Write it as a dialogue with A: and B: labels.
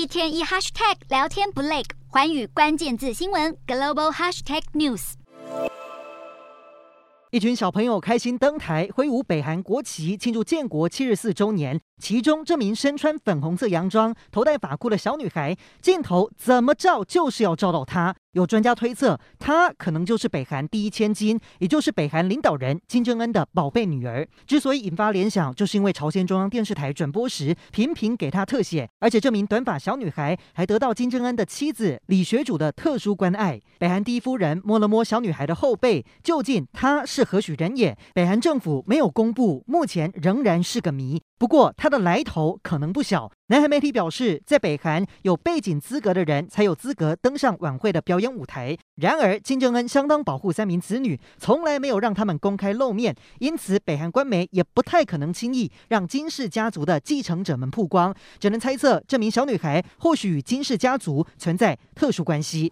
A: 一天一 hashtag 聊天不累，环宇关键字新闻 global hashtag news。
B: 一群小朋友开心登台挥舞北韩国旗，庆祝建国七十四周年。其中这名身穿粉红色洋装、头戴发箍的小女孩，镜头怎么照就是要照到她。有专家推测，她可能就是北韩第一千金，也就是北韩领导人金正恩的宝贝女儿。之所以引发联想，就是因为朝鲜中央电视台转播时频频给她特写，而且这名短发小女孩还得到金正恩的妻子李学主的特殊关爱。北韩第一夫人摸了摸小女孩的后背，究竟她是何许人也？北韩政府没有公布，目前仍然是个谜。不过，她的来头可能不小。南韩媒体表示，在北韩有背景资格的人才有资格登上晚会的表演舞台。然而，金正恩相当保护三名子女，从来没有让他们公开露面，因此北韩官媒也不太可能轻易让金氏家族的继承者们曝光。只能猜测，这名小女孩或许与金氏家族存在特殊关系。